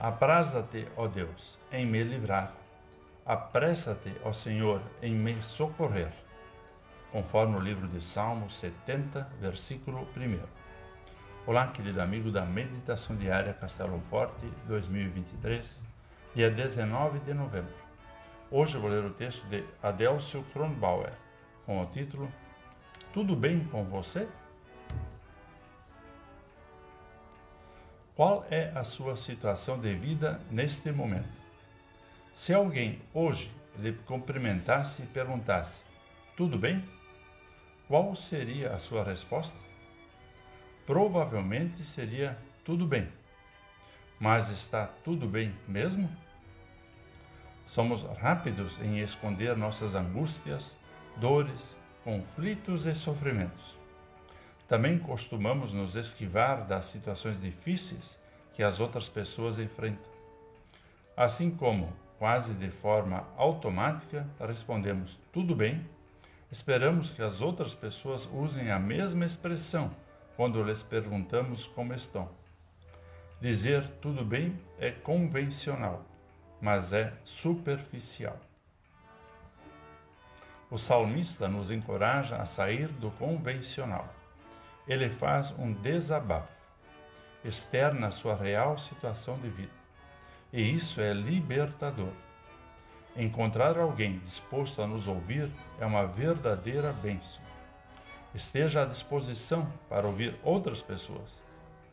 Apraza-te, ó Deus, em me livrar. Apressa-te, ó Senhor, em me socorrer. Conforme o livro de Salmos 70, versículo 1. Olá, querido amigo da Meditação Diária Castelo Forte 2023, dia 19 de novembro. Hoje vou ler o texto de Adelcio Kronbauer, com o título Tudo bem com você? Qual é a sua situação de vida neste momento? Se alguém hoje lhe cumprimentasse e perguntasse: Tudo bem? Qual seria a sua resposta? Provavelmente seria: Tudo bem. Mas está tudo bem mesmo? Somos rápidos em esconder nossas angústias, dores, conflitos e sofrimentos. Também costumamos nos esquivar das situações difíceis que as outras pessoas enfrentam. Assim como, quase de forma automática, respondemos tudo bem, esperamos que as outras pessoas usem a mesma expressão quando lhes perguntamos como estão. Dizer tudo bem é convencional, mas é superficial. O salmista nos encoraja a sair do convencional ele faz um desabafo, externa sua real situação de vida. E isso é libertador. Encontrar alguém disposto a nos ouvir é uma verdadeira bênção. Esteja à disposição para ouvir outras pessoas.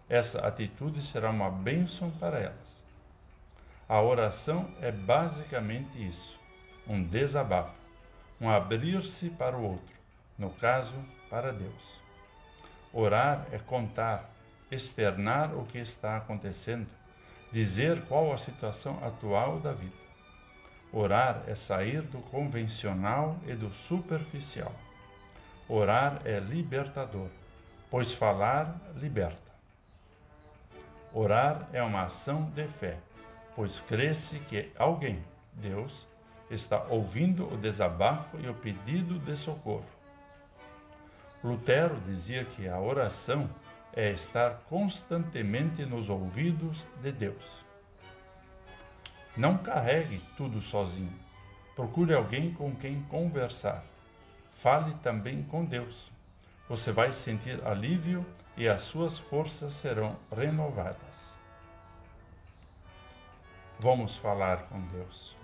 Essa atitude será uma bênção para elas. A oração é basicamente isso: um desabafo, um abrir-se para o outro, no caso, para Deus. Orar é contar, externar o que está acontecendo, dizer qual a situação atual da vida. Orar é sair do convencional e do superficial. Orar é libertador, pois falar liberta. Orar é uma ação de fé, pois crê-se que alguém, Deus, está ouvindo o desabafo e o pedido de socorro. Lutero dizia que a oração é estar constantemente nos ouvidos de Deus. Não carregue tudo sozinho. Procure alguém com quem conversar. Fale também com Deus. Você vai sentir alívio e as suas forças serão renovadas. Vamos falar com Deus.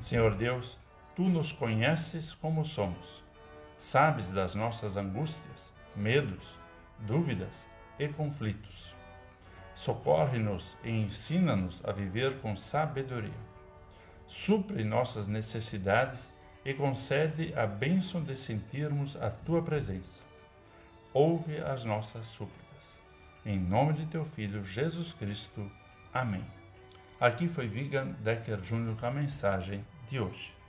Senhor Deus, tu nos conheces como somos Sabes das nossas angústias, medos, dúvidas e conflitos. Socorre-nos e ensina-nos a viver com sabedoria. Supre nossas necessidades e concede a bênção de sentirmos a tua presença. Ouve as nossas súplicas. Em nome de teu Filho Jesus Cristo. Amém. Aqui foi Vigan Decker Júnior com a mensagem de hoje.